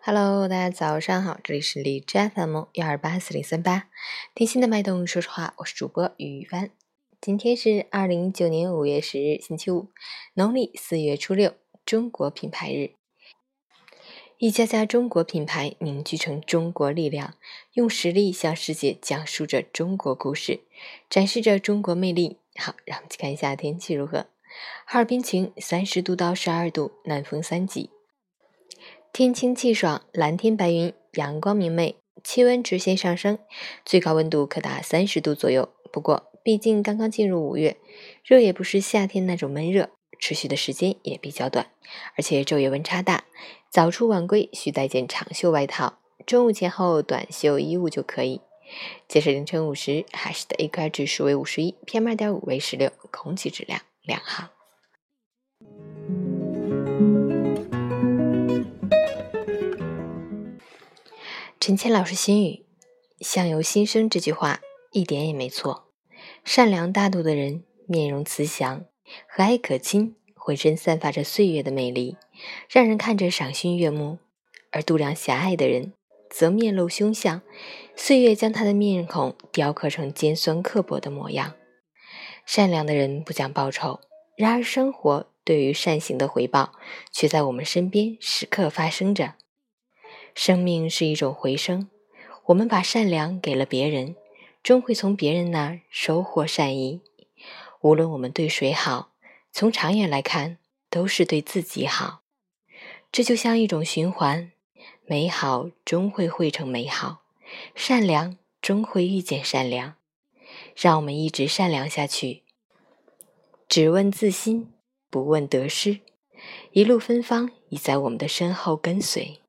Hello，大家早上好，这里是荔枝 FM 幺二八四零三八，听心的脉动，说实话，我是主播雨帆。今天是二零一九年五月十日，星期五，农历四月初六，中国品牌日。一家家中国品牌凝聚成中国力量，用实力向世界讲述着中国故事，展示着中国魅力。好，让我们去看一下天气如何。哈尔滨晴，三十度到十二度，南风三级。天清气爽，蓝天白云，阳光明媚，气温直线上升，最高温度可达三十度左右。不过，毕竟刚刚进入五月，热也不是夏天那种闷热，持续的时间也比较短，而且昼夜温差大，早出晚归需带件长袖外套，中午前后短袖衣物就可以。截至凌晨五时，海市的 AQI 指数为五十一，PM 二点五为十六，空气质量良好。陈谦老师心语：“相由心生”这句话一点也没错。善良大度的人，面容慈祥，和蔼可亲，浑身散发着岁月的魅力，让人看着赏心悦目；而度量狭隘的人，则面露凶相，岁月将他的面孔雕刻成尖酸刻薄的模样。善良的人不讲报酬，然而生活对于善行的回报，却在我们身边时刻发生着。生命是一种回声，我们把善良给了别人，终会从别人那儿收获善意。无论我们对谁好，从长远来看，都是对自己好。这就像一种循环，美好终会汇成美好，善良终会遇见善良。让我们一直善良下去，只问自心，不问得失，一路芬芳已在我们的身后跟随。